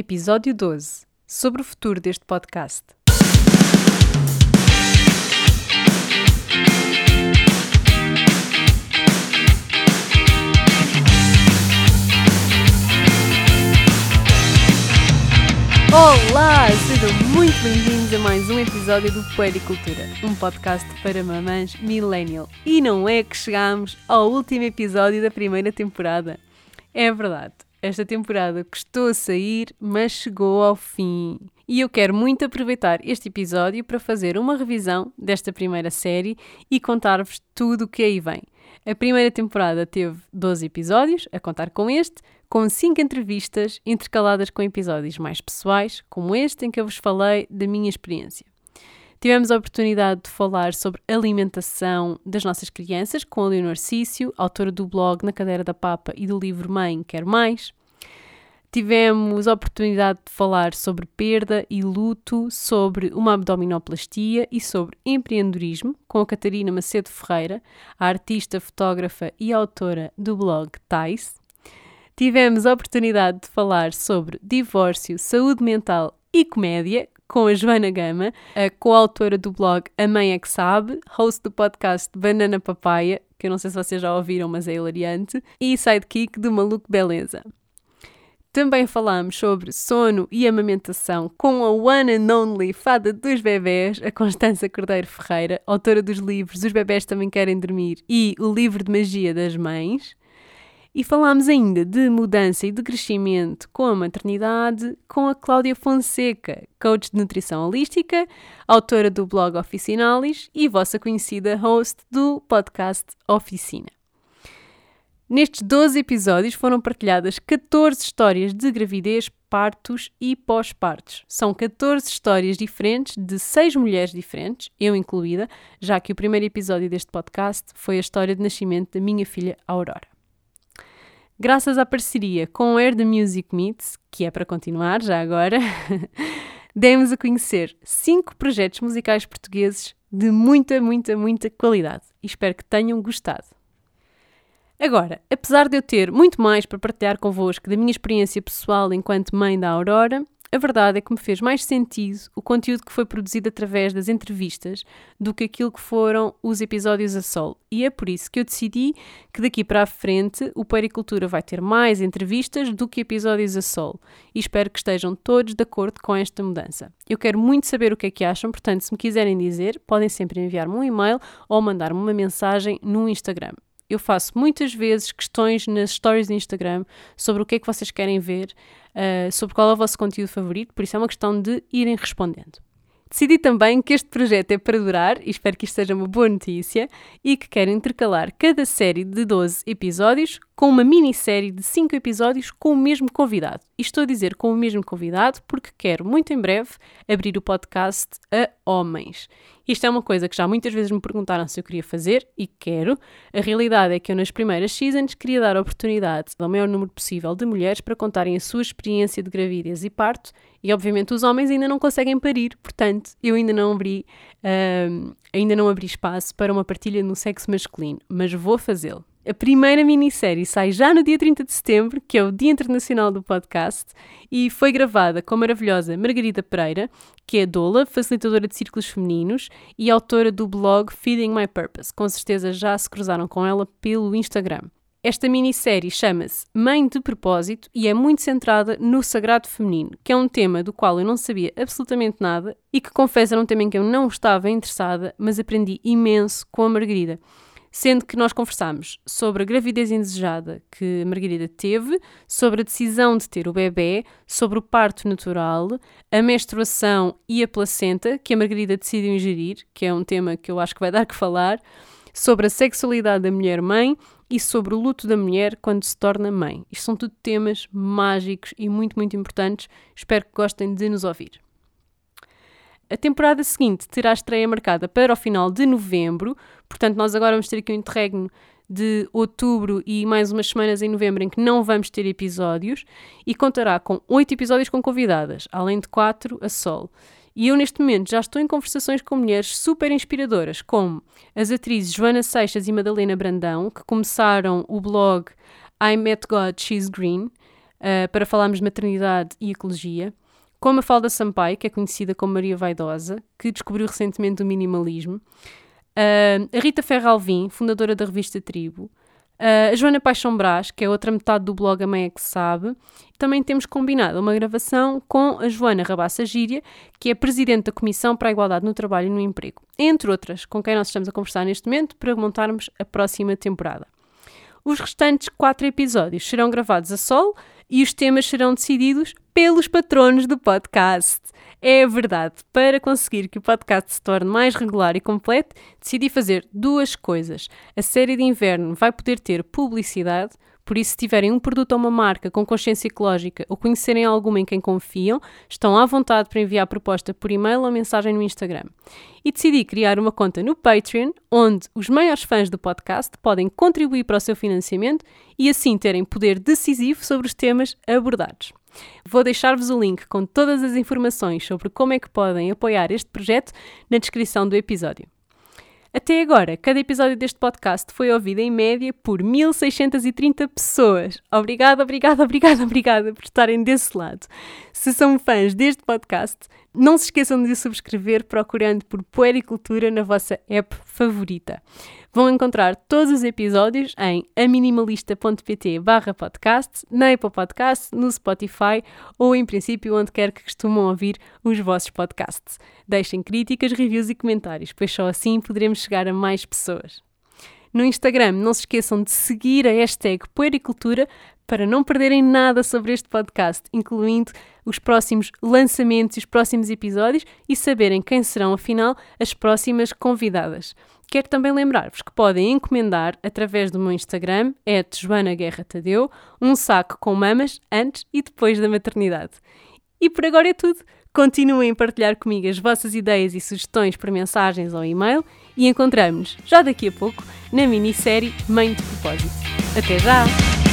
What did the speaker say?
Episódio 12 Sobre o futuro deste podcast. Olá, sejam muito bem-vindos a mais um episódio do Puericultura, um podcast para mamães millennial. E não é que chegamos ao último episódio da primeira temporada. É verdade, esta temporada custou a sair, mas chegou ao fim. E eu quero muito aproveitar este episódio para fazer uma revisão desta primeira série e contar-vos tudo o que aí vem. A primeira temporada teve 12 episódios, a contar com este, com 5 entrevistas intercaladas com episódios mais pessoais, como este em que eu vos falei da minha experiência. Tivemos a oportunidade de falar sobre alimentação das nossas crianças com a Leonor Cício, autora do blog Na Cadeira da Papa e do livro Mãe Quer Mais. Tivemos a oportunidade de falar sobre perda e luto, sobre uma abdominoplastia e sobre empreendedorismo com a Catarina Macedo Ferreira, a artista, fotógrafa e autora do blog Tais. Tivemos a oportunidade de falar sobre divórcio, saúde mental e comédia com a Joana Gama, a coautora do blog A Mãe é que Sabe, host do podcast Banana Papaya, que eu não sei se vocês já ouviram, mas é hilariante, e sidekick do Maluco Beleza. Também falamos sobre sono e amamentação com a one and only fada dos bebés, a Constança Cordeiro Ferreira, autora dos livros Os Bebés Também Querem Dormir e O Livro de Magia das Mães. E falámos ainda de mudança e de crescimento com a maternidade, com a Cláudia Fonseca, coach de nutrição holística, autora do blog Oficinalis e vossa conhecida host do podcast Oficina. Nestes 12 episódios foram partilhadas 14 histórias de gravidez, partos e pós-partos. São 14 histórias diferentes de 6 mulheres diferentes, eu incluída, já que o primeiro episódio deste podcast foi a história de nascimento da minha filha Aurora. Graças à parceria com Air the Music Meets, que é para continuar já agora, demos a conhecer cinco projetos musicais portugueses de muita, muita, muita qualidade e espero que tenham gostado. Agora, apesar de eu ter muito mais para partilhar convosco da minha experiência pessoal enquanto mãe da Aurora, a verdade é que me fez mais sentido o conteúdo que foi produzido através das entrevistas do que aquilo que foram os episódios a solo. E é por isso que eu decidi que daqui para a frente o Pericultura vai ter mais entrevistas do que episódios a solo. E espero que estejam todos de acordo com esta mudança. Eu quero muito saber o que é que acham, portanto, se me quiserem dizer, podem sempre enviar-me um e-mail ou mandar-me uma mensagem no Instagram eu faço muitas vezes questões nas stories do Instagram sobre o que é que vocês querem ver, uh, sobre qual é o vosso conteúdo favorito, por isso é uma questão de irem respondendo. Decidi também que este projeto é para durar, e espero que isto seja uma boa notícia, e que quero intercalar cada série de 12 episódios com uma minissérie de 5 episódios com o mesmo convidado. E estou a dizer com o mesmo convidado porque quero muito em breve abrir o podcast a homens. Isto é uma coisa que já muitas vezes me perguntaram se eu queria fazer e quero. A realidade é que eu nas primeiras seasons queria dar oportunidade ao maior número possível de mulheres para contarem a sua experiência de gravidez e parto e obviamente os homens ainda não conseguem parir, portanto eu ainda não abri, uh, ainda não abri espaço para uma partilha no sexo masculino, mas vou fazê-lo. A primeira minissérie sai já no dia 30 de setembro, que é o Dia Internacional do Podcast, e foi gravada com a maravilhosa Margarida Pereira, que é doula, facilitadora de círculos femininos e autora do blog Feeding My Purpose. Com certeza já se cruzaram com ela pelo Instagram. Esta minissérie chama-se Mãe de Propósito e é muito centrada no sagrado feminino, que é um tema do qual eu não sabia absolutamente nada e que confesso era um tema em que eu não estava interessada, mas aprendi imenso com a Margarida sendo que nós conversámos sobre a gravidez indesejada que Margarida teve, sobre a decisão de ter o bebê, sobre o parto natural, a menstruação e a placenta que a Margarida decidiu ingerir, que é um tema que eu acho que vai dar que falar, sobre a sexualidade da mulher-mãe e sobre o luto da mulher quando se torna mãe. Isto são tudo temas mágicos e muito, muito importantes. Espero que gostem de nos ouvir. A temporada seguinte terá estreia marcada para o final de novembro, portanto, nós agora vamos ter aqui um interregno de outubro e mais umas semanas em novembro em que não vamos ter episódios e contará com oito episódios com convidadas, além de quatro a sol. E eu, neste momento, já estou em conversações com mulheres super inspiradoras, como as atrizes Joana Seixas e Madalena Brandão, que começaram o blog I Met God, She's Green, uh, para falarmos de maternidade e ecologia, com a Mafalda Sampaio, que é conhecida como Maria Vaidosa, que descobriu recentemente o minimalismo, uh, a Rita Ferralvim, fundadora da revista Tribo, Uh, a Joana Paixão Brás, que é outra metade do blog A Mãe é que Sabe, também temos combinado uma gravação com a Joana Rabassa Gíria, que é Presidente da Comissão para a Igualdade no Trabalho e no Emprego, entre outras, com quem nós estamos a conversar neste momento para montarmos a próxima temporada. Os restantes quatro episódios serão gravados a solo e os temas serão decididos pelos patronos do podcast. É verdade, para conseguir que o podcast se torne mais regular e completo, decidi fazer duas coisas. A série de inverno vai poder ter publicidade, por isso, se tiverem um produto ou uma marca com consciência ecológica ou conhecerem alguma em quem confiam, estão à vontade para enviar proposta por e-mail ou mensagem no Instagram. E decidi criar uma conta no Patreon, onde os maiores fãs do podcast podem contribuir para o seu financiamento e assim terem poder decisivo sobre os temas abordados. Vou deixar-vos o link com todas as informações sobre como é que podem apoiar este projeto na descrição do episódio. Até agora, cada episódio deste podcast foi ouvido em média por 1630 pessoas. Obrigada, obrigada, obrigada, obrigada por estarem desse lado. Se são fãs deste podcast, não se esqueçam de subscrever procurando por Puericultura na vossa app favorita. Vão encontrar todos os episódios em aminimalista.pt barra podcast, na Apple Podcast, no Spotify ou, em princípio, onde quer que costumam ouvir os vossos podcasts. Deixem críticas, reviews e comentários, pois só assim poderemos chegar a mais pessoas. No Instagram, não se esqueçam de seguir a hashtag Puericultura para não perderem nada sobre este podcast, incluindo os próximos lançamentos e os próximos episódios e saberem quem serão, afinal, as próximas convidadas. Quero também lembrar-vos que podem encomendar através do meu Instagram, é Joana Guerra Tadeu, um saco com mamas antes e depois da maternidade. E por agora é tudo. Continuem a partilhar comigo as vossas ideias e sugestões por mensagens ou e-mail e encontramos-nos já daqui a pouco na minissérie Mãe de Propósito. Até já!